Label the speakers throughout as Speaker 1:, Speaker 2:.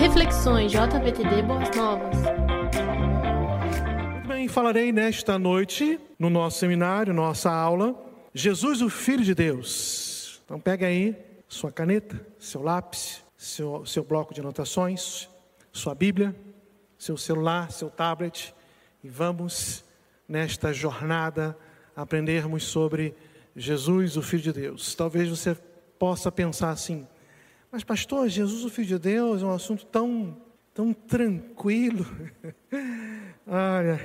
Speaker 1: Reflexões JVTD Boas Novas.
Speaker 2: Muito bem, falarei nesta noite, no nosso seminário, nossa aula, Jesus, o Filho de Deus. Então pega aí sua caneta, seu lápis, seu, seu bloco de anotações, sua Bíblia, seu celular, seu tablet e vamos nesta jornada aprendermos sobre Jesus, o Filho de Deus. Talvez você possa pensar assim, mas pastor, Jesus, o Filho de Deus, é um assunto tão, tão tranquilo. olha,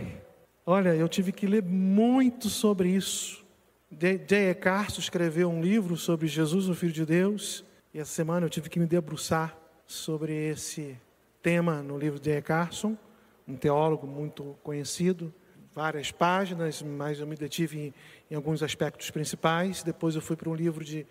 Speaker 2: olha, eu tive que ler muito sobre isso. J.E. Carson escreveu um livro sobre Jesus, o Filho de Deus, e essa semana eu tive que me debruçar sobre esse tema no livro de J.E. Carson, um teólogo muito conhecido, várias páginas, mas eu me detive em, em alguns aspectos principais. Depois eu fui para um livro de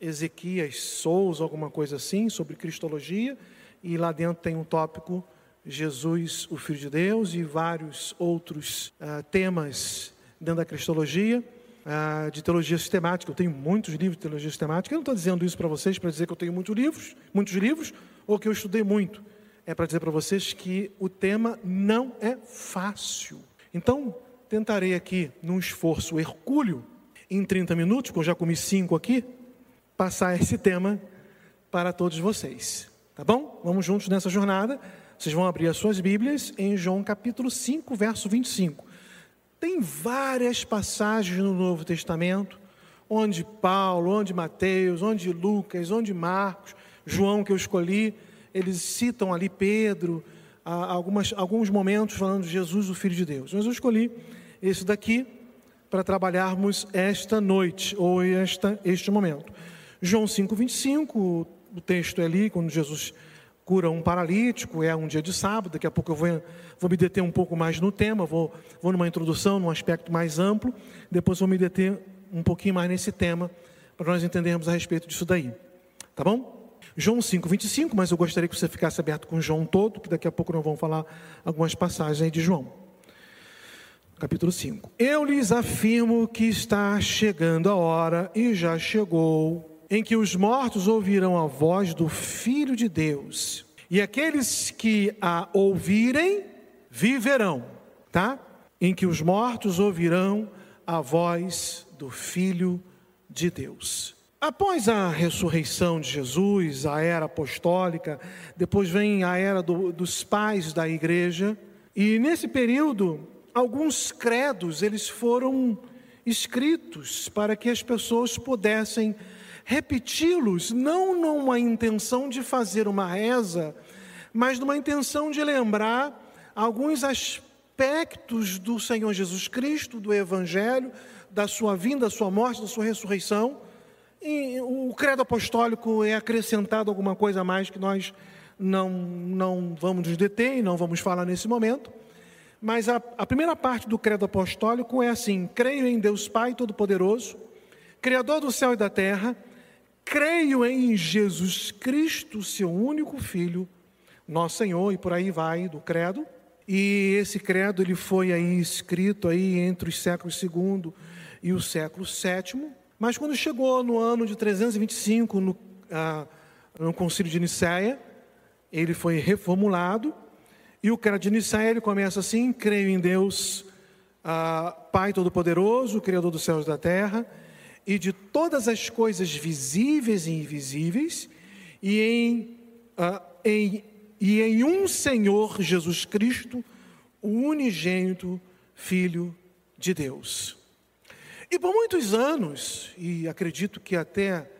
Speaker 2: Ezequias Souza, alguma coisa assim, sobre Cristologia, e lá dentro tem um tópico Jesus, o Filho de Deus, e vários outros uh, temas dentro da Cristologia, uh, de teologia sistemática. Eu tenho muitos livros de teologia sistemática. Eu não estou dizendo isso para vocês para dizer que eu tenho muitos livros, muitos livros, ou que eu estudei muito. É para dizer para vocês que o tema não é fácil. Então, tentarei aqui, num esforço hercúleo, em 30 minutos, porque eu já comi cinco aqui, passar esse tema para todos vocês. Tá bom? Vamos juntos nessa jornada. Vocês vão abrir as suas Bíblias em João capítulo 5, verso 25. Tem várias passagens no Novo Testamento, onde Paulo, onde Mateus, onde Lucas, onde Marcos, João que eu escolhi, eles citam ali Pedro, algumas, alguns momentos falando de Jesus, o Filho de Deus. Mas eu escolhi esse daqui para trabalharmos esta noite, ou esta, este momento. João 5,25, o texto é ali, quando Jesus cura um paralítico, é um dia de sábado, daqui a pouco eu vou, vou me deter um pouco mais no tema, vou, vou numa introdução, num aspecto mais amplo, depois vou me deter um pouquinho mais nesse tema, para nós entendermos a respeito disso daí. Tá bom? João 5,25, mas eu gostaria que você ficasse aberto com João todo, que daqui a pouco nós vamos falar algumas passagens aí de João. Capítulo 5. Eu lhes afirmo que está chegando a hora, e já chegou, em que os mortos ouvirão a voz do Filho de Deus, e aqueles que a ouvirem viverão, tá? Em que os mortos ouvirão a voz do Filho de Deus. Após a ressurreição de Jesus, a era apostólica, depois vem a era do, dos pais da igreja, e nesse período, alguns credos eles foram escritos para que as pessoas pudessem repeti-los, não numa intenção de fazer uma reza, mas numa intenção de lembrar alguns aspectos do Senhor Jesus Cristo, do Evangelho, da sua vinda, da sua morte, da sua ressurreição. E o credo apostólico é acrescentado alguma coisa a mais que nós não, não vamos nos deter e não vamos falar nesse momento. Mas a, a primeira parte do credo apostólico é assim: creio em Deus Pai Todo-Poderoso, Criador do céu e da terra, creio em Jesus Cristo, seu único Filho, nosso Senhor, e por aí vai do credo. E esse credo ele foi aí escrito aí entre os séculos II e o século VII. Mas quando chegou no ano de 325, no, ah, no concílio de Nicéia, ele foi reformulado. E o credo de Nicéia ele começa assim: creio em Deus, ah, Pai Todo-Poderoso, Criador dos céus e da terra e de todas as coisas visíveis e invisíveis, e em, uh, em, e em um Senhor Jesus Cristo, o unigênito Filho de Deus. E por muitos anos, e acredito que até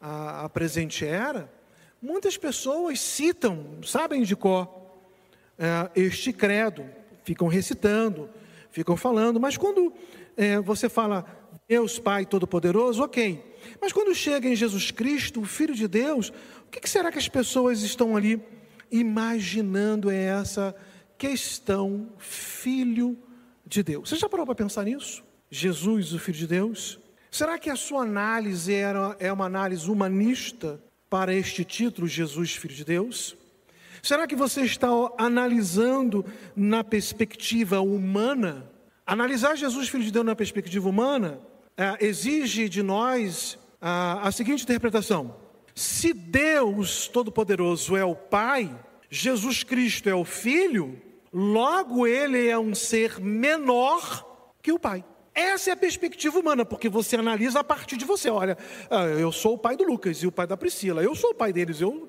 Speaker 2: a, a presente era, muitas pessoas citam, sabem de cor, uh, este credo, ficam recitando, ficam falando, mas quando uh, você fala Deus Pai Todo-Poderoso, ok. Mas quando chega em Jesus Cristo, o Filho de Deus, o que será que as pessoas estão ali imaginando é essa questão Filho de Deus? Você já parou para pensar nisso? Jesus, o Filho de Deus? Será que a sua análise era, é uma análise humanista para este título, Jesus, Filho de Deus? Será que você está analisando na perspectiva humana? Analisar Jesus, Filho de Deus, na perspectiva humana é, exige de nós a, a seguinte interpretação: se Deus Todo-Poderoso é o Pai, Jesus Cristo é o Filho, logo ele é um ser menor que o Pai. Essa é a perspectiva humana, porque você analisa a partir de você. Olha, ah, eu sou o pai do Lucas e o pai da Priscila. Eu sou o pai deles. Eu,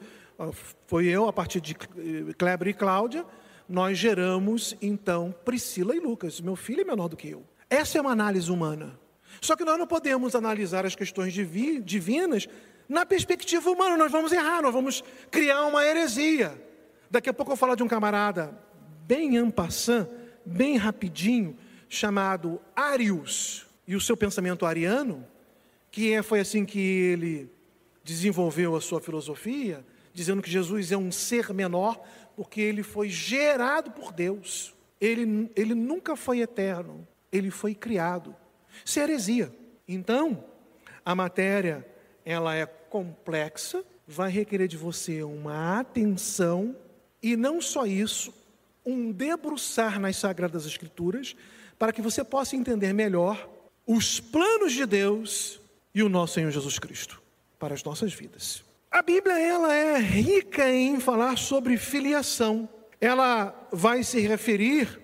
Speaker 2: foi eu, a partir de Kleber e Cláudia, nós geramos então Priscila e Lucas. Meu filho é menor do que eu. Essa é uma análise humana. Só que nós não podemos analisar as questões divinas na perspectiva humana. Nós vamos errar, nós vamos criar uma heresia. Daqui a pouco eu vou falar de um camarada bem ampassant, bem rapidinho, chamado Arius, e o seu pensamento ariano, que é, foi assim que ele desenvolveu a sua filosofia, dizendo que Jesus é um ser menor, porque ele foi gerado por Deus. Ele, ele nunca foi eterno, ele foi criado. Isso é heresia. Então, a matéria, ela é complexa, vai requerer de você uma atenção, e não só isso, um debruçar nas Sagradas Escrituras, para que você possa entender melhor os planos de Deus e o nosso Senhor Jesus Cristo para as nossas vidas. A Bíblia ela é rica em falar sobre filiação. Ela vai se referir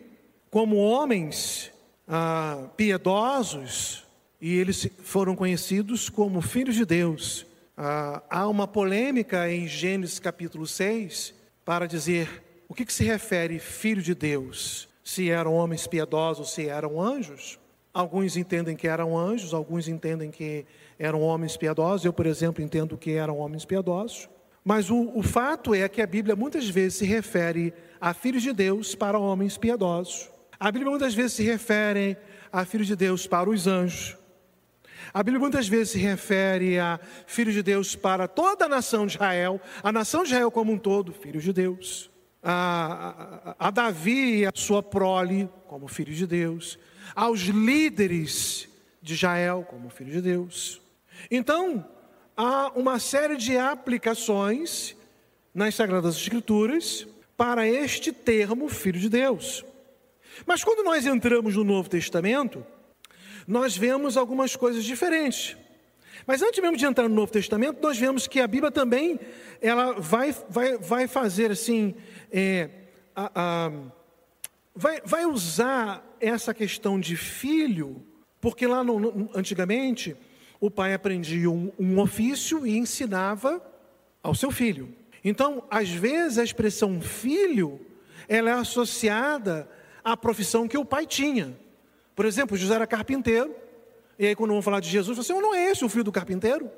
Speaker 2: como homens ah, piedosos e eles foram conhecidos como filhos de Deus. Ah, há uma polêmica em Gênesis capítulo 6 para dizer o que, que se refere filho de Deus? Se eram homens piedosos, se eram anjos? Alguns entendem que eram anjos, alguns entendem que eram homens piedosos. Eu, por exemplo, entendo que eram homens piedosos. Mas o, o fato é que a Bíblia muitas vezes se refere a filhos de Deus para homens piedosos. A Bíblia muitas vezes se refere a filhos de Deus para os anjos. A Bíblia muitas vezes se refere a filhos de Deus para toda a nação de Israel, a nação de Israel como um todo, filhos de Deus a, a, Davi e a sua prole como filhos de Deus, aos líderes de Israel como filhos de Deus. Então, há uma série de aplicações nas Sagradas Escrituras para este termo filho de Deus. Mas quando nós entramos no Novo Testamento, nós vemos algumas coisas diferentes. Mas antes mesmo de entrar no Novo Testamento, nós vemos que a Bíblia também ela vai, vai, vai fazer assim é, a, a, vai, vai usar essa questão de filho, porque lá no, antigamente o pai aprendia um, um ofício e ensinava ao seu filho. Então, às vezes, a expressão filho ela é associada à profissão que o pai tinha. Por exemplo, José era carpinteiro, e aí, quando vão falar de Jesus, você assim, não é esse o filho do carpinteiro?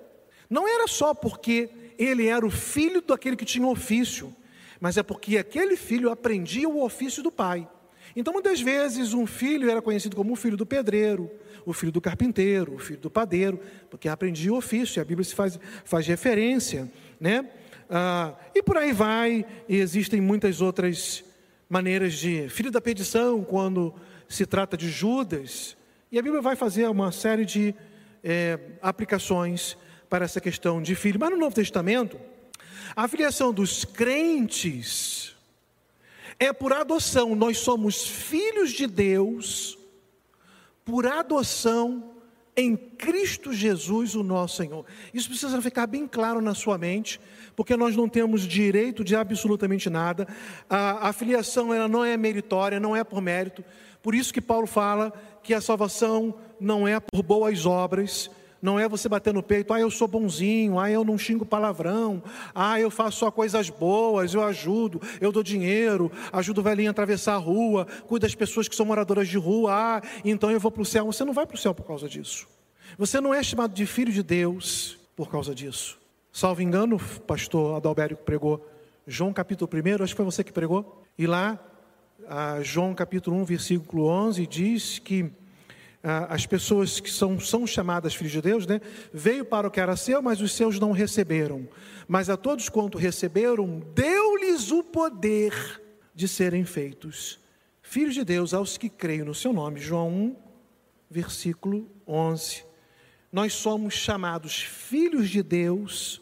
Speaker 2: Não era só porque ele era o filho daquele que tinha ofício, mas é porque aquele filho aprendia o ofício do pai. Então, muitas vezes, um filho era conhecido como o filho do pedreiro, o filho do carpinteiro, o filho do padeiro, porque aprendia o ofício, e a Bíblia se faz, faz referência, né? Ah, e por aí vai, e existem muitas outras maneiras de. Filho da perdição, quando se trata de Judas, e a Bíblia vai fazer uma série de é, aplicações para essa questão de filho. Mas no Novo Testamento, a filiação dos crentes é por adoção. Nós somos filhos de Deus por adoção em Cristo Jesus, o nosso Senhor. Isso precisa ficar bem claro na sua mente, porque nós não temos direito de absolutamente nada. A, a filiação ela não é meritória, não é por mérito. Por isso que Paulo fala que a salvação não é por boas obras, não é você bater no peito, ah, eu sou bonzinho, ah, eu não xingo palavrão, ah, eu faço só coisas boas, eu ajudo, eu dou dinheiro, ajudo o velhinho a atravessar a rua, cuido das pessoas que são moradoras de rua, ah, então eu vou para o céu. Você não vai para o céu por causa disso. Você não é chamado de filho de Deus por causa disso. Salvo engano, pastor Adalberto pregou João capítulo 1, acho que foi você que pregou, e lá, João capítulo 1, versículo 11, diz que ah, as pessoas que são, são chamadas filhos de Deus, né? Veio para o que era seu, mas os seus não receberam. Mas a todos quanto receberam, deu-lhes o poder de serem feitos filhos de Deus aos que creem no seu nome. João 1, versículo 11. Nós somos chamados filhos de Deus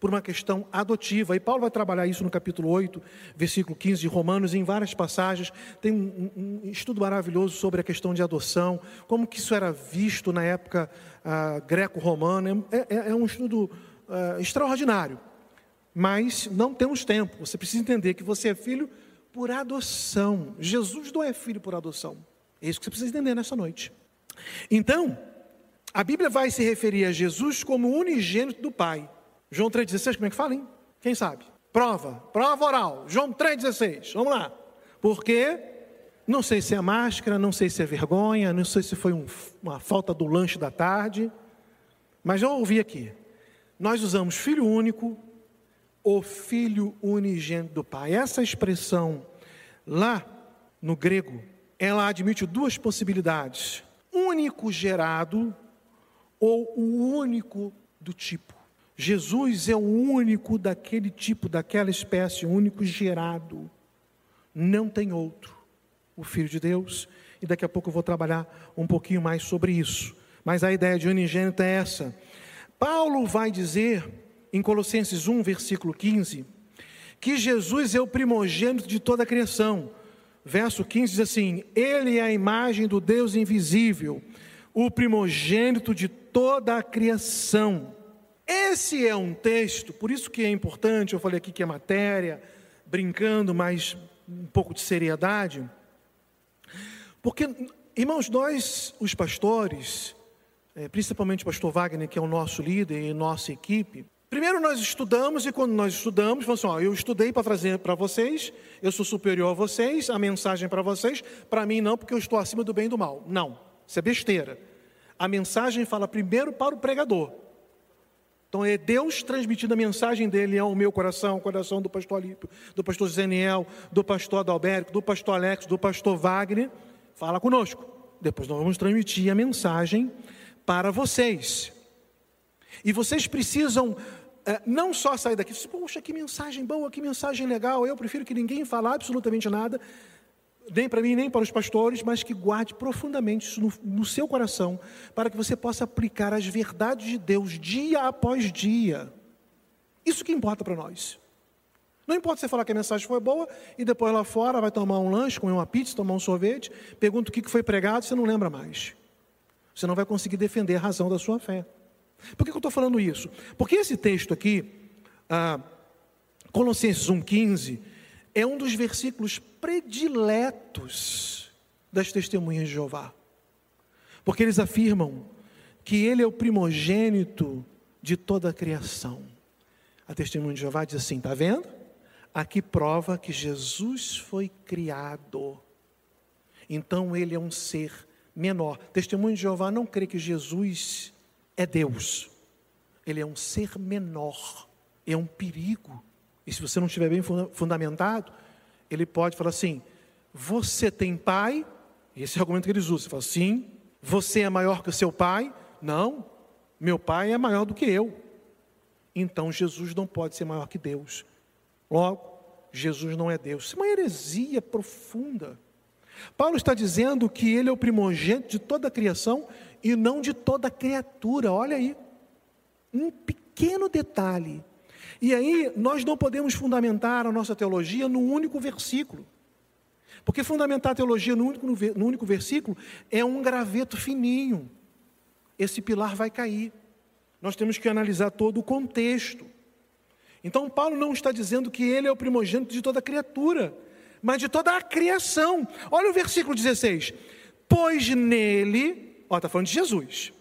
Speaker 2: por uma questão adotiva. E Paulo vai trabalhar isso no capítulo 8, versículo 15 de Romanos, em várias passagens. Tem um, um, estudo maravilhoso sobre a questão de adoção, como que isso era visto na época ah, greco-romana. É, é, é, um estudo ah, extraordinário. mas não temos tempo. Você precisa entender que você é filho por adoção. Jesus não é filho por adoção. É isso que você precisa entender nessa noite. Então, a Bíblia vai se referir a Jesus como unigênito do Pai. João 3,16, como é que fala, hein? Quem sabe? Prova, prova oral. João 3,16, vamos lá. Porque, não sei se é máscara, não sei se é vergonha, não sei se foi um, uma falta do lanche da tarde, mas eu ouvi aqui. Nós usamos filho único, o filho unigênito do Pai. Essa expressão lá no grego, ela admite duas possibilidades: único gerado ou o único do tipo. Jesus é o único daquele tipo, daquela espécie, o único gerado. Não tem outro. O Filho de Deus. E daqui a pouco eu vou trabalhar um pouquinho mais sobre isso. Mas a ideia de unigênito é essa. Paulo vai dizer, em Colossenses 1, versículo 15, que Jesus é o primogênito de toda a criação. Verso 15 diz assim: Ele é a imagem do Deus invisível, o primogênito de toda a criação. Esse é um texto, por isso que é importante, eu falei aqui que é matéria, brincando, mas um pouco de seriedade. Porque, irmãos, nós, os pastores, é, principalmente o pastor Wagner, que é o nosso líder e nossa equipe, primeiro nós estudamos e quando nós estudamos, falamos assim, ó, eu estudei para trazer para vocês, eu sou superior a vocês, a mensagem para vocês, para mim não, porque eu estou acima do bem e do mal. Não, isso é besteira. A mensagem fala primeiro para o pregador. Então é Deus transmitindo a mensagem dele ao meu coração, ao coração do pastor Alípio, do pastor Zeniel, do pastor Adalberto, do pastor Alex, do pastor Wagner. Fala conosco. Depois nós vamos transmitir a mensagem para vocês. E vocês precisam é, não só sair daqui, poxa, que mensagem boa, que mensagem legal. Eu prefiro que ninguém fale absolutamente nada nem para mim, nem para os pastores, mas que guarde profundamente isso no, no, seu coração, para que você possa aplicar as verdades de Deus dia após dia. Isso que importa para nós. Não importa você falar que a mensagem foi boa e depois lá fora vai tomar um lanche, comer uma pizza, tomar um sorvete, pergunta o que foi pregado, você não lembra mais. Você não vai conseguir defender a razão da sua fé. Por que eu estou falando isso? Porque esse texto aqui, ah, Colossenses 1,15, é um dos versículos prediletos das testemunhas de Jeová. Porque eles afirmam que ele é o primogênito de toda a criação. A testemunha de Jeová diz assim: está vendo? Aqui prova que Jesus foi criado. Então ele é um ser menor. Testemunho de Jeová não crê que Jesus é Deus. Ele é um ser menor. É um perigo e se você não estiver bem fundamentado, ele pode falar assim: você tem pai? Esse é o argumento que eles usam. Você fala, sim. Você é maior que o seu pai? Não. Meu pai é maior do que eu. Então Jesus não pode ser maior que Deus. Logo, Jesus não é Deus. Isso é uma heresia profunda. Paulo está dizendo que ele é o primogênito de toda a criação e não de toda criatura. Olha aí. Um pequeno detalhe e aí nós não podemos fundamentar a nossa teologia num único versículo. Porque fundamentar a teologia no único, no único versículo é um graveto fininho. Esse pilar vai cair. Nós temos que analisar todo o contexto. Então, Paulo não está dizendo que ele é o primogênito de toda criatura, mas de toda a criação. Olha o versículo 16: Pois nele, ó, está falando de Jesus,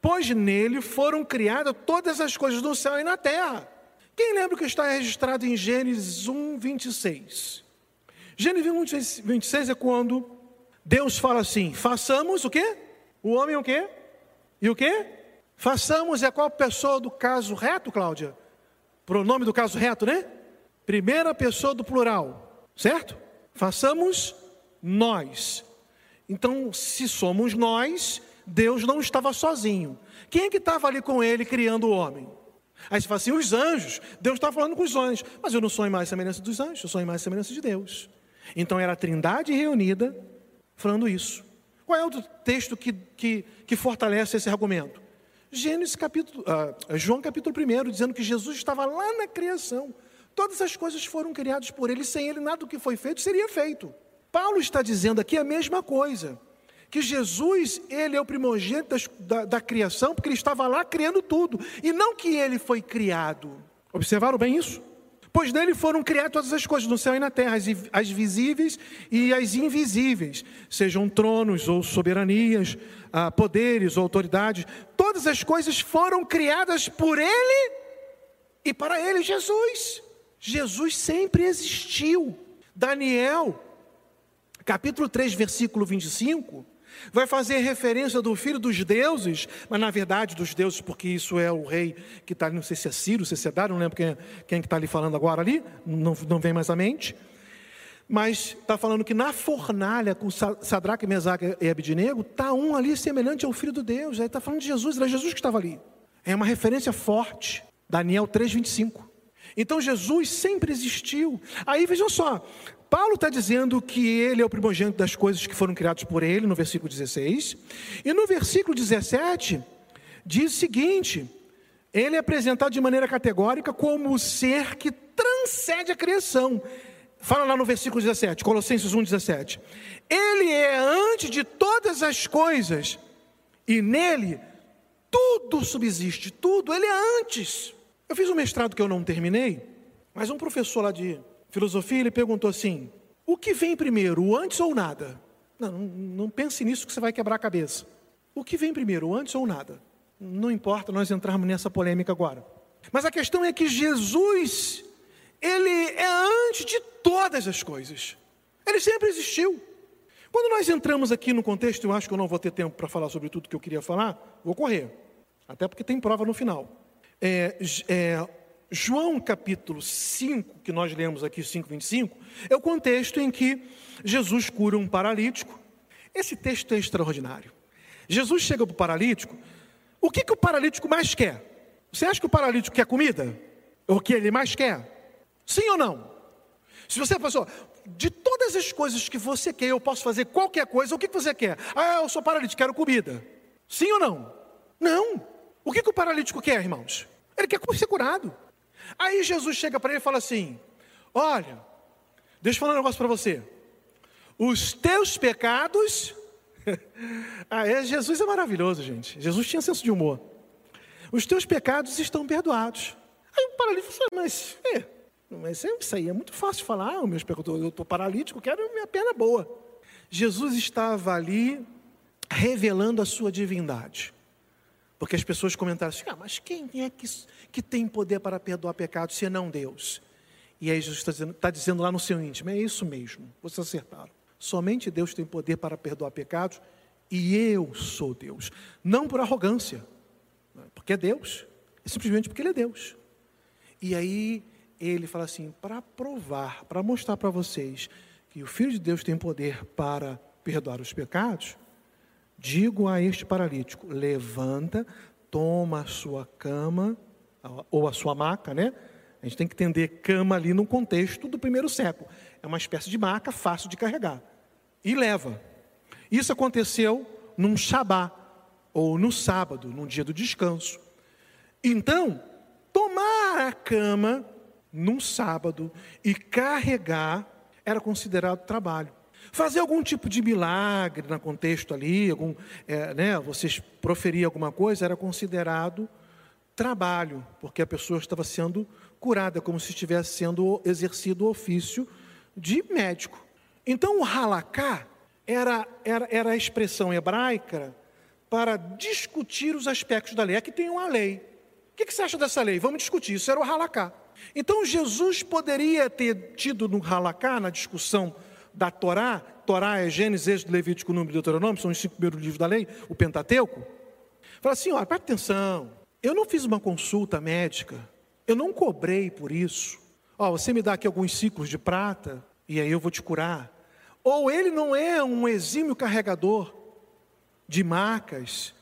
Speaker 2: pois nele foram criadas todas as coisas no céu e na terra quem lembra que está registrado em Gênesis 1, 26? Gênesis 1, 26 é quando Deus fala assim: façamos o quê? O homem o quê? E o quê? Façamos é qual pessoa do caso reto, Cláudia? Pronome do caso reto, né? Primeira pessoa do plural, certo? Façamos nós. Então, se somos nós, Deus não estava sozinho. Quem é que estava ali com ele criando o homem? Aí você fala assim, os anjos, Deus está falando com os anjos, mas eu não sou em mais semelhança dos anjos, eu sou em mais semelhança de Deus. Então era a trindade reunida falando isso. Qual é o texto que, que, que fortalece esse argumento? Gênesis capítulo, uh, João capítulo 1, dizendo que Jesus estava lá na criação. Todas as coisas foram criadas por ele, sem ele nada do que foi feito seria feito. Paulo está dizendo aqui a mesma coisa que Jesus, ele é o primogênito da, da, criação, porque ele estava lá criando tudo, e não que ele foi criado. Observaram bem isso? Pois nele foram criadas todas as coisas no céu e na terra, as visíveis e as invisíveis, sejam tronos ou soberanias, ah, poderes ou autoridades, todas as coisas foram criadas por ele e para ele, Jesus. Jesus sempre existiu. Daniel, capítulo 3, versículo 25, vai fazer referência do filho dos deuses, mas na verdade dos deuses, porque isso é o rei que está ali, não sei se é Ciro, se é Dário, não lembro quem, quem está ali falando agora ali, não, não vem mais à mente. Mas está falando que na fornalha com Sadraque, Mesaque e Abidnego, está um ali semelhante ao filho do Deus. Aí está falando de Jesus, era Jesus que estava ali. É uma referência forte. Daniel 3,25. Então Jesus sempre existiu. Aí vejam só, Paulo está dizendo que ele é o primogênito das coisas que foram criadas por ele, no versículo 16. E no versículo 17, diz o seguinte: ele é apresentado de maneira categórica como o ser que transcende a criação. Fala lá no versículo 17, Colossenses 1, 17. Ele é antes de todas as coisas, e nele tudo subsiste, tudo, ele é antes. Eu fiz um mestrado que eu não terminei, mas um professor lá de filosofia, ele perguntou assim: o que vem primeiro, o antes ou nada? Não, não, pense nisso que você vai quebrar a cabeça. O que vem primeiro, o antes ou nada? Não importa nós entrarmos nessa polêmica agora. Mas a questão é que Jesus, ele é antes de todas as coisas. Ele sempre existiu. Quando nós entramos aqui no contexto, eu acho que eu não vou ter tempo para falar sobre tudo que eu queria falar, vou correr. Até porque tem prova no final. É, é, João capítulo 5, que nós lemos aqui, 5, 25, é o contexto em que Jesus cura um paralítico. Esse texto é extraordinário. Jesus chega para o paralítico. O que, que o paralítico mais quer? Você acha que o paralítico quer comida? O que ele mais quer? Sim ou não? Se você pensou, de todas as coisas que você quer, eu posso fazer qualquer coisa, o que, que você quer? Ah, eu sou paralítico, quero comida. Sim ou não? Não. O que, que o paralítico quer, irmãos? Ele quer ser curado. Aí Jesus chega para ele e fala assim: Olha, deixa eu falar um negócio para você. Os teus pecados. ah, é, Jesus é maravilhoso, gente. Jesus tinha senso de humor. Os teus pecados estão perdoados. Aí o paralítico fala, mas, é, mas isso aí é muito fácil falar. Eu estou paralítico, quero minha perna boa. Jesus estava ali revelando a sua divindade. Porque as pessoas comentaram assim: ah, mas quem é que, que tem poder para perdoar pecados se não Deus? E aí Jesus está dizendo, está dizendo lá no seu íntimo: é isso mesmo, vocês acertaram. Somente Deus tem poder para perdoar pecados e eu sou Deus. Não por arrogância, porque é Deus, é simplesmente porque Ele é Deus. E aí ele fala assim: para provar, para mostrar para vocês que o Filho de Deus tem poder para perdoar os pecados, Digo a este paralítico: levanta, toma a sua cama, ou a sua maca, né? A gente tem que entender cama ali no contexto do primeiro século. É uma espécie de maca fácil de carregar. E leva. Isso aconteceu num Shabá, ou no sábado, num dia do descanso. Então, tomar a cama num sábado e carregar era considerado trabalho. Fazer algum tipo de milagre no contexto ali, algum, é, né, vocês proferir alguma coisa, era considerado trabalho, porque a pessoa estava sendo curada, como se estivesse sendo exercido o ofício de médico. Então, o halaká era, era, era a expressão hebraica para discutir os aspectos da lei. Aqui tem uma lei. O que, que você acha dessa lei? Vamos discutir. Isso era o halaká. Então, Jesus poderia ter tido no halaká, na discussão da Torá, Torá é Gênesis, Êxodo, Levítico, Número e Deuteronômio, são os cinco primeiros livros da lei, o Pentateuco. Fala assim, ó, presta atenção, eu não fiz uma consulta médica, eu não cobrei por isso. Ó, você me dá aqui alguns ciclos de prata e aí eu vou te curar. Ou ele não é um exímio carregador de marcas,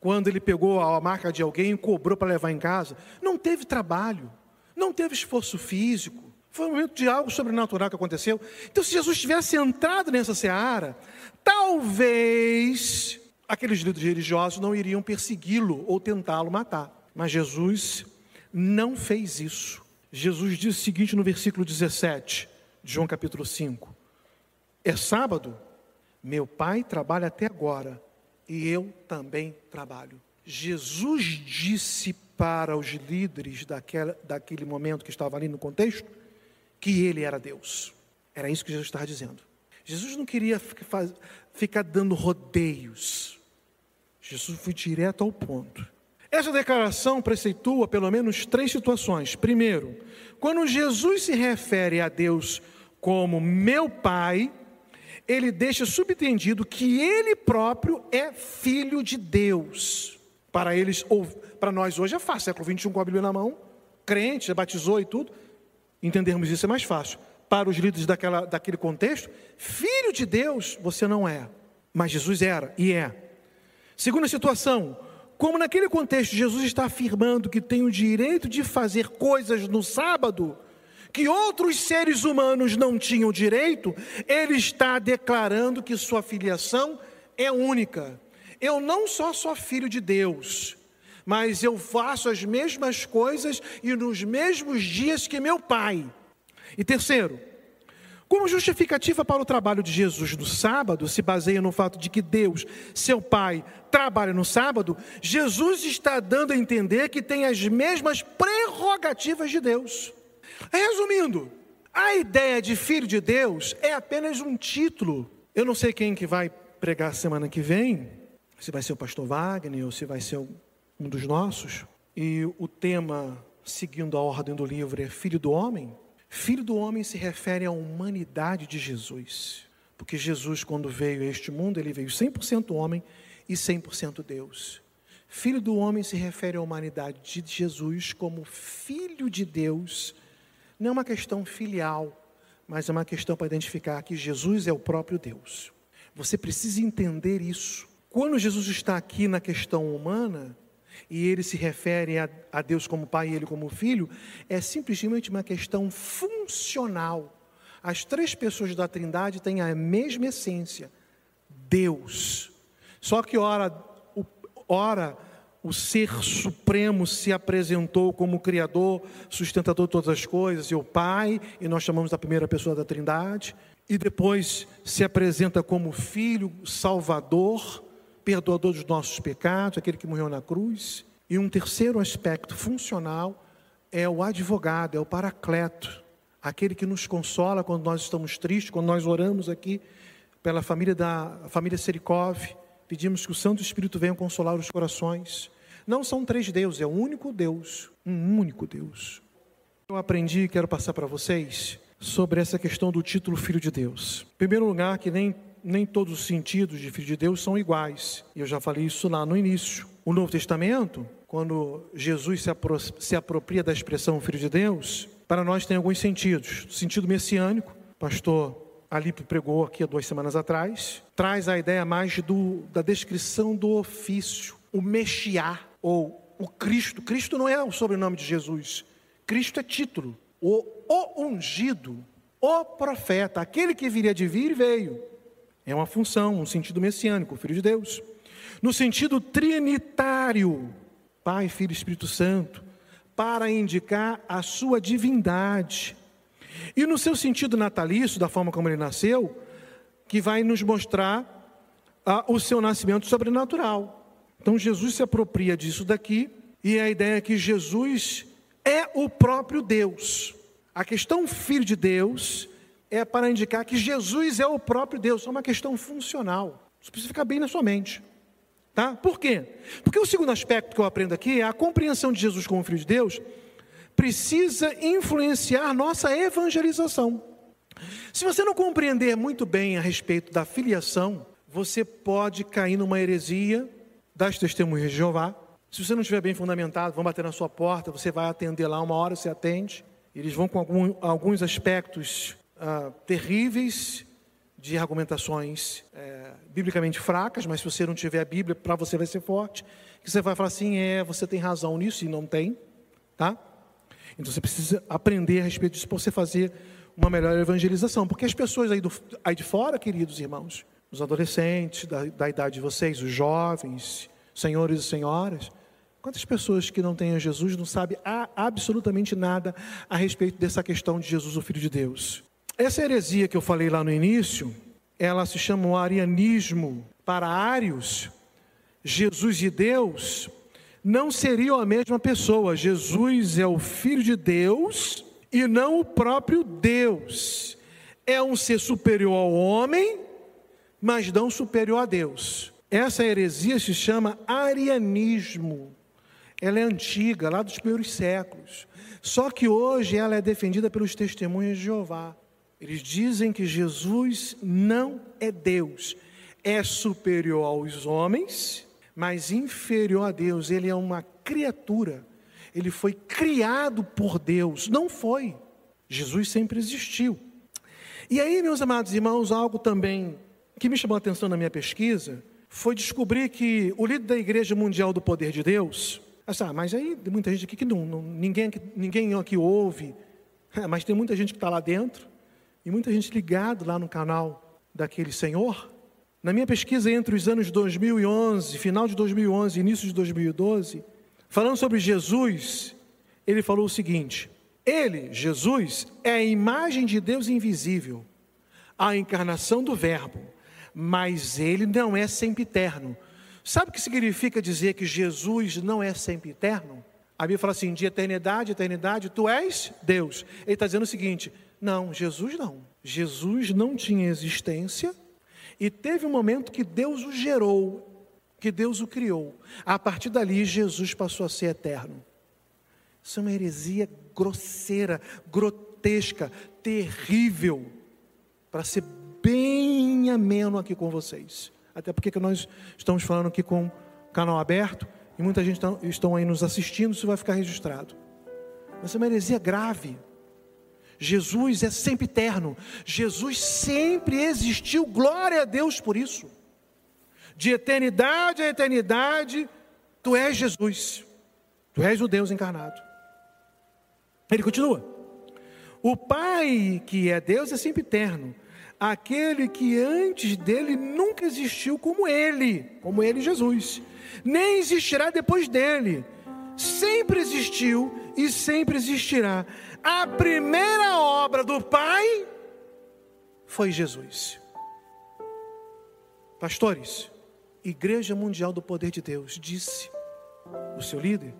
Speaker 2: quando ele pegou a marca de alguém e cobrou para levar em casa. Não teve trabalho, não teve esforço físico, foi um momento de algo sobrenatural que aconteceu. Então, se Jesus tivesse entrado nessa seara, talvez aqueles líderes religiosos não iriam persegui-lo ou tentá-lo matar. Mas Jesus não fez isso. Jesus diz o seguinte no versículo 17 de João capítulo 5: É sábado, meu pai trabalha até agora e eu também trabalho. Jesus disse para os líderes daquela, daquele momento que estava ali no contexto que ele era Deus. Era isso que Jesus estava dizendo. Jesus não queria ficar dando rodeios. Jesus foi direto ao ponto. Essa declaração preceitua pelo menos três situações. Primeiro, quando Jesus se refere a Deus como meu Pai, ele deixa subentendido que ele próprio é filho de Deus. Para eles, ou para nós hoje é fácil, século 21 com a Bíblia na mão, crente, batizou e tudo, entendermos isso é mais fácil. Para os líderes daquela, daquele contexto, filho de Deus você não é, mas Jesus era e é. Segunda situação, como naquele contexto Jesus está afirmando que tem o direito de fazer coisas no sábado, que outros seres humanos não tinham direito, ele está declarando que sua filiação é única. Eu não só sou filho de Deus, mas eu faço as mesmas coisas e nos mesmos dias que meu pai. E terceiro, como justificativa para o trabalho de Jesus no sábado, se baseia no fato de que Deus, seu Pai, trabalha no sábado, Jesus está dando a entender que tem as mesmas prerrogativas de Deus. Resumindo, a ideia de filho de Deus é apenas um título. Eu não sei quem que vai pregar semana que vem, se vai ser o pastor Wagner ou se vai ser um dos nossos. E o tema, seguindo a ordem do livro, é Filho do Homem. Filho do homem se refere à humanidade de Jesus. Porque Jesus, quando veio a este mundo, ele veio 100% homem e 100% Deus. Filho do homem se refere à humanidade de Jesus como filho de Deus. Não é uma questão filial, mas é uma questão para identificar que Jesus é o próprio Deus. Você precisa entender isso. Quando Jesus está aqui na questão humana, e ele se refere a, a Deus como pai e ele como filho, é simplesmente uma questão funcional. As três pessoas da Trindade têm a mesma essência: Deus. Só que, ora, o, ora, o Ser Supremo se apresentou como Criador, sustentador de todas as coisas, e o Pai, e nós chamamos da primeira pessoa da Trindade, e depois se apresenta como Filho, Salvador, perdoador dos nossos pecados, aquele que morreu na cruz. E um terceiro aspecto funcional é o advogado, é o paracleto, aquele que nos consola quando nós estamos tristes, quando nós oramos aqui pela família da família Serikov, pedimos que o Santo Espírito venha consolar os corações. Não são três deuses, é um único Deus, um único Deus. Eu aprendi e quero passar para vocês sobre essa questão do título Filho de Deus. Em primeiro lugar, que nem nem todos os sentidos de filho de Deus são iguais. Eu já falei isso lá no início. O Novo Testamento, quando Jesus se, apro se apropria da expressão filho de Deus, para nós tem alguns sentidos. sentido messiânico, pastor Alipe pregou aqui há duas semanas atrás, traz a ideia mais do, da descrição do ofício, o Mexiá, ou o Cristo. Cristo não é o sobrenome de Jesus, Cristo é título. O, o ungido, o profeta, aquele que viria de vir, veio. É uma função, um sentido messiânico, filho de Deus. No sentido trinitário, Pai, Filho e Espírito Santo, para indicar a sua divindade. E no seu sentido natalício, da forma como ele nasceu, que vai nos mostrar ah, o seu nascimento sobrenatural. Então Jesus se apropria disso daqui, e a ideia é que Jesus é o próprio Deus. A questão filho de Deus é para indicar que Jesus é o próprio Deus, é uma questão funcional. Isso precisa ficar bem na sua mente. Tá? Por quê? Porque o segundo aspecto que eu aprendo aqui é a compreensão de Jesus como Filho de Deus precisa influenciar nossa evangelização. Se você não compreender muito bem a respeito da filiação, você pode cair numa heresia das testemunhas de Jeová. Se você não estiver bem fundamentado, vão bater na sua porta, você vai atender lá, uma hora você atende. Eles vão com algum, alguns aspectos ah, terríveis de argumentações é, biblicamente fracas, mas se você não tiver a Bíblia, para você vai ser forte, que você vai falar assim, é, você tem razão nisso e não tem, tá? Então você precisa aprender a respeito disso para você fazer uma melhor evangelização, porque as pessoas aí, do, aí de fora, queridos irmãos, os adolescentes da, da idade de vocês, os jovens, senhores e senhoras, quantas pessoas que não têm a Jesus não sabem absolutamente nada a respeito dessa questão de Jesus, o Filho de Deus? Essa heresia que eu falei lá no início, ela se chama o arianismo. Para Ários, Jesus e Deus não seriam a mesma pessoa. Jesus é o Filho de Deus e não o próprio Deus. É um ser superior ao homem, mas não superior a Deus. Essa heresia se chama arianismo. Ela é antiga, lá dos primeiros séculos. Só que hoje ela é defendida pelos testemunhas de Jeová. Eles dizem que Jesus não é Deus, é superior aos homens, mas inferior a Deus. Ele é uma criatura. Ele foi criado por Deus, não foi. Jesus sempre existiu. E aí, meus amados irmãos, algo também que me chamou a atenção na minha pesquisa foi descobrir que o líder da Igreja Mundial do Poder de Deus, ah, mas aí tem muita gente aqui que não, não ninguém, ninguém aqui ouve, mas tem muita gente que está lá dentro muita gente ligado lá no canal daquele senhor. Na minha pesquisa entre os anos 2011, final de 2011 e início de 2012, falando sobre Jesus, ele falou o seguinte: Ele, Jesus, é a imagem de Deus invisível, a encarnação do Verbo, mas ele não é sempre eterno. Sabe o que significa dizer que Jesus não é sempre eterno? A Bíblia fala assim: de eternidade, eternidade, tu és Deus. Ele está dizendo o seguinte: não, Jesus não. Jesus não tinha existência e teve um momento que Deus o gerou, que Deus o criou. A partir dali, Jesus passou a ser eterno. Isso é uma heresia grosseira, grotesca, terrível, para ser bem ameno aqui com vocês. Até porque nós estamos falando aqui com canal aberto e muita gente está, estão aí nos assistindo, isso vai ficar registrado. Mas é uma heresia grave. Jesus é sempre eterno. Jesus sempre existiu. Glória a Deus por isso. De eternidade a eternidade, tu és Jesus. Tu és o Deus encarnado. Ele continua. O Pai, que é Deus, é sempre eterno. Aquele que antes dele nunca existiu como ele, como ele, Jesus. Nem existirá depois dele. Sempre existiu e sempre existirá a primeira obra do Pai foi Jesus. Pastores, Igreja Mundial do Poder de Deus disse, o seu líder,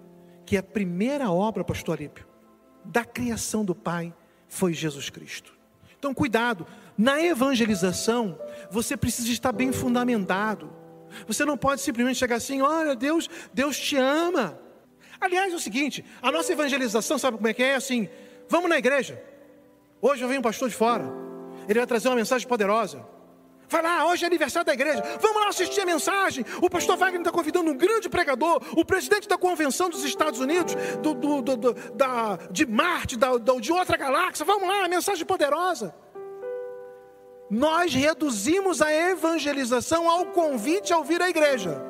Speaker 2: que a primeira obra, pastor Alípio, da criação do Pai foi Jesus Cristo. Então, cuidado, na evangelização, você precisa estar bem fundamentado. Você não pode simplesmente chegar assim, olha, Deus, Deus te ama. Aliás, é o seguinte, a nossa evangelização, sabe como é que é? Assim, Vamos na igreja. Hoje venho um pastor de fora. Ele vai trazer uma mensagem poderosa. Vai lá, hoje é aniversário da igreja. Vamos lá assistir a mensagem. O pastor Wagner está convidando um grande pregador, o presidente da convenção dos Estados Unidos, do, do, do, da, de Marte, da, de outra galáxia. Vamos lá, mensagem poderosa. Nós reduzimos a evangelização ao convite a vir à igreja,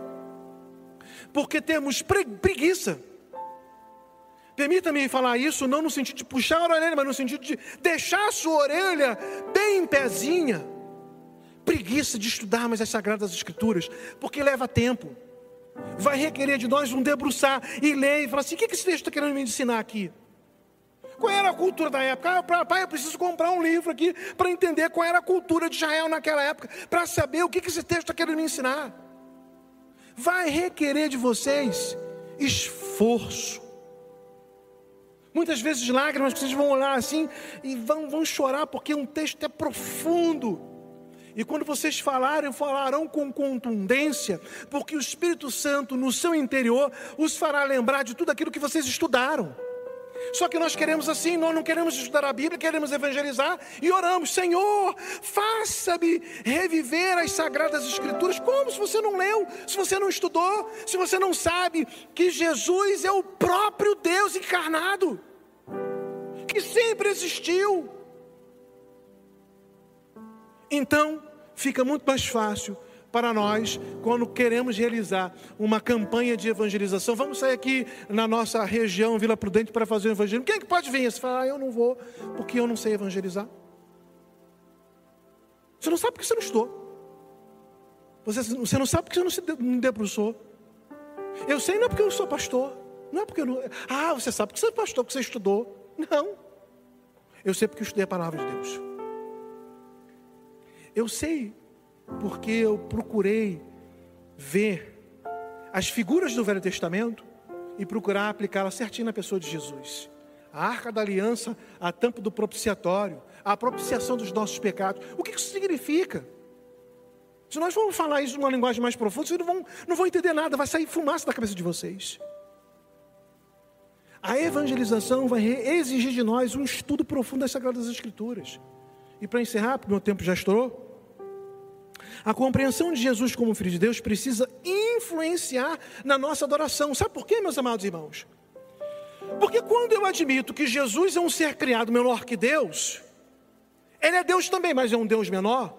Speaker 2: porque temos preguiça Permita-me falar isso não no sentido de puxar a orelha, mas no sentido de deixar a sua orelha bem em pezinha. Preguiça de estudarmos as Sagradas Escrituras, porque leva tempo. Vai requerer de nós um debruçar e ler e falar assim: o que esse texto está querendo me ensinar aqui? Qual era a cultura da época? Ah, pai, eu preciso comprar um livro aqui para entender qual era a cultura de Israel naquela época, para saber o que esse texto está querendo me ensinar. Vai requerer de vocês esforço Muitas vezes lágrimas, vocês vão olhar assim e vão, vão chorar, porque um texto é profundo. E quando vocês falarem, falarão com contundência, porque o Espírito Santo no seu interior os fará lembrar de tudo aquilo que vocês estudaram. Só que nós queremos assim, nós não queremos estudar a Bíblia, queremos evangelizar e oramos, Senhor, faça-me reviver as sagradas escrituras. Como se você não leu, se você não estudou, se você não sabe que Jesus é o próprio Deus encarnado, que sempre existiu. Então, fica muito mais fácil para nós quando queremos realizar uma campanha de evangelização. Vamos sair aqui na nossa região, Vila Prudente, para fazer o evangelismo. Quem é que pode vir? Você fala, ah, eu não vou, porque eu não sei evangelizar. Você não sabe porque você não estudou. Você, você não sabe porque você não se não debruçou. Eu sei não é porque eu sou pastor. Não é porque eu não. Ah, você sabe porque você é pastor, porque você estudou. Não. Eu sei porque eu estudei a palavra de Deus. Eu sei porque eu procurei ver as figuras do Velho Testamento e procurar aplicá-la certinho na pessoa de Jesus. A arca da aliança, a tampa do propiciatório, a propiciação dos nossos pecados. O que isso significa? Se nós formos falar isso numa linguagem mais profunda, vocês não vão, não vão entender nada, vai sair fumaça da cabeça de vocês. A evangelização vai exigir de nós um estudo profundo das Sagradas Escrituras. E para encerrar, porque meu tempo já estourou, a compreensão de Jesus como Filho de Deus precisa influenciar na nossa adoração. Sabe por quê, meus amados irmãos? Porque quando eu admito que Jesus é um ser criado menor que Deus, Ele é Deus também, mas é um Deus menor,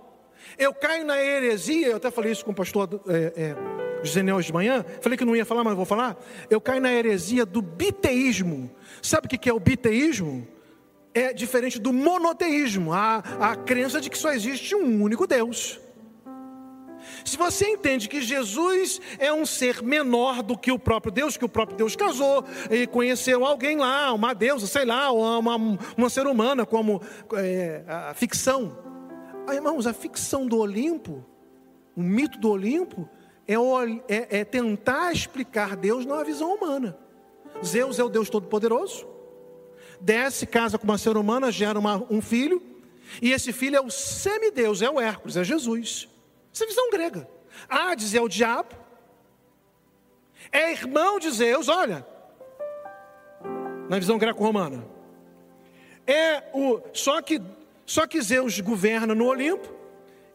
Speaker 2: eu caio na heresia, eu até falei isso com o pastor é, é, José Neus de manhã, falei que não ia falar, mas vou falar. Eu caio na heresia do biteísmo. Sabe o que é o biteísmo? É diferente do monoteísmo, a, a crença de que só existe um único Deus. Se você entende que Jesus é um ser menor do que o próprio Deus, que o próprio Deus casou e conheceu alguém lá, uma deusa, sei lá, uma, uma ser humana, como é, a ficção. Ah, irmãos, a ficção do Olimpo, o mito do Olimpo, é, é, é tentar explicar Deus numa visão humana. Zeus é o Deus Todo-Poderoso, desce, casa com uma ser humana, gera uma, um filho, e esse filho é o semideus, é o Hércules, é Jesus. Essa é visão grega. Hades é o diabo, é irmão de Zeus, olha, na visão greco-romana. É o só que só que Zeus governa no Olimpo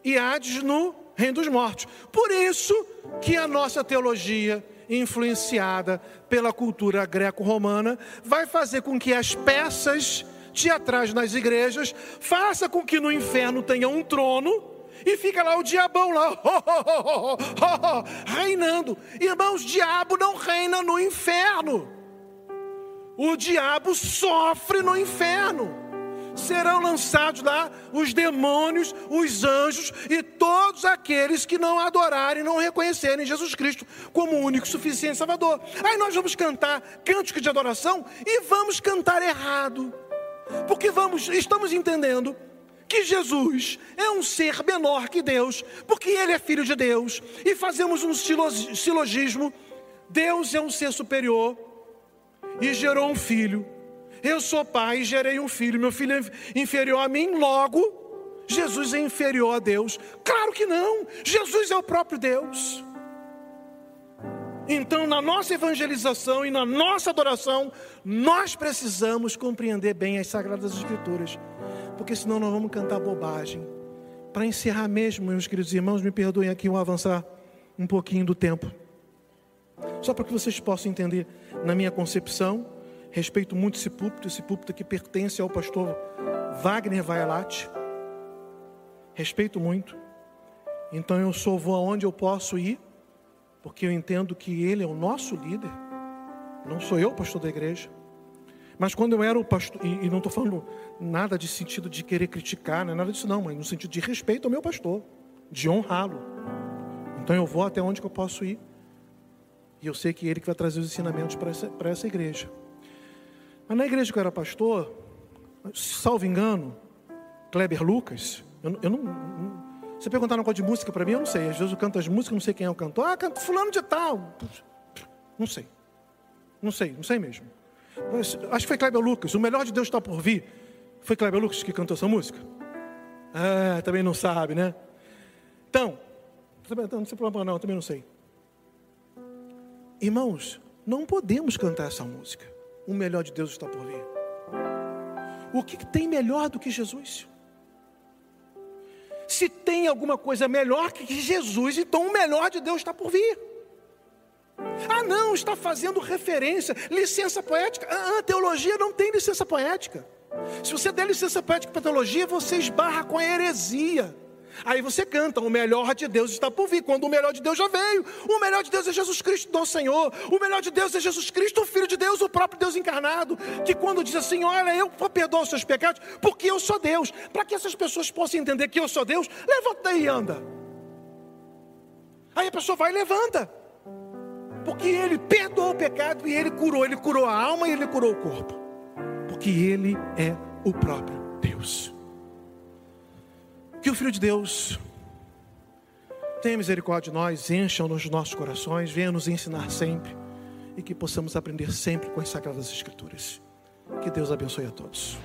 Speaker 2: e Hades no reino dos mortos. Por isso que a nossa teologia influenciada pela cultura greco-romana vai fazer com que as peças teatrais nas igrejas faça com que no inferno tenha um trono e fica lá o diabão lá, oh, oh, oh, reinando. Irmãos, diabo não reina no inferno. O diabo sofre no inferno. Serão lançados lá os demônios, os anjos e todos aqueles que não adorarem, não reconhecerem Jesus Cristo como o único suficiente Salvador. Aí nós vamos cantar cântico de adoração e vamos cantar errado. Porque vamos, estamos entendendo que Jesus é um ser menor que Deus, porque ele é filho de Deus, e fazemos um silogismo: Deus é um ser superior e gerou um filho. Eu sou pai e gerei um filho, meu filho é inferior a mim, logo Jesus é inferior a Deus. Claro que não, Jesus é o próprio Deus. Então, na nossa evangelização e na nossa adoração, nós precisamos compreender bem as Sagradas Escrituras porque senão nós vamos cantar bobagem. Para encerrar mesmo, meus queridos irmãos, me perdoem aqui eu avançar um pouquinho do tempo. Só para que vocês possam entender, na minha concepção, respeito muito esse púlpito, esse púlpito que pertence ao pastor Wagner Vaialati. Respeito muito. Então eu só vou aonde eu posso ir, porque eu entendo que ele é o nosso líder. Não sou eu, pastor da igreja. Mas quando eu era o pastor, e, e não estou falando nada de sentido de querer criticar, não é nada disso não, mas no sentido de respeito ao meu pastor, de honrá-lo. Então eu vou até onde eu posso ir. E eu sei que é ele que vai trazer os ensinamentos para essa, para essa igreja. Mas na igreja que eu era pastor, salvo engano, Kleber Lucas, eu, eu não, você perguntar um negócio de música para mim, eu não sei. Às vezes eu canto as músicas, não sei quem é o cantor. Ah, canto fulano de tal. Não sei. Não sei, não sei mesmo. Acho que foi Kleber Lucas. O melhor de Deus está por vir. Foi Kleber Lucas que cantou essa música? Ah, também não sabe, né? Então, não sei problema não, também não sei. Irmãos, não podemos cantar essa música. O melhor de Deus está por vir. O que tem melhor do que Jesus? Se tem alguma coisa melhor que Jesus, então o melhor de Deus está por vir. Ah, não, está fazendo referência, licença poética. Ah, teologia não tem licença poética. Se você der licença poética para teologia, você esbarra com a heresia. Aí você canta, o melhor de Deus está por vir, quando o melhor de Deus já veio. O melhor de Deus é Jesus Cristo, nosso Senhor. O melhor de Deus é Jesus Cristo, o Filho de Deus, o próprio Deus encarnado. Que quando diz assim, olha, eu vou perdoar os seus pecados, porque eu sou Deus. Para que essas pessoas possam entender que eu sou Deus, levanta e anda. Aí a pessoa vai e levanta. Porque ele perdoou o pecado e ele curou. Ele curou a alma e ele curou o corpo. Porque ele é o próprio Deus. Que o Filho de Deus tenha misericórdia de nós, encha nos nossos corações, venha nos ensinar sempre e que possamos aprender sempre com as Sagradas Escrituras. Que Deus abençoe a todos.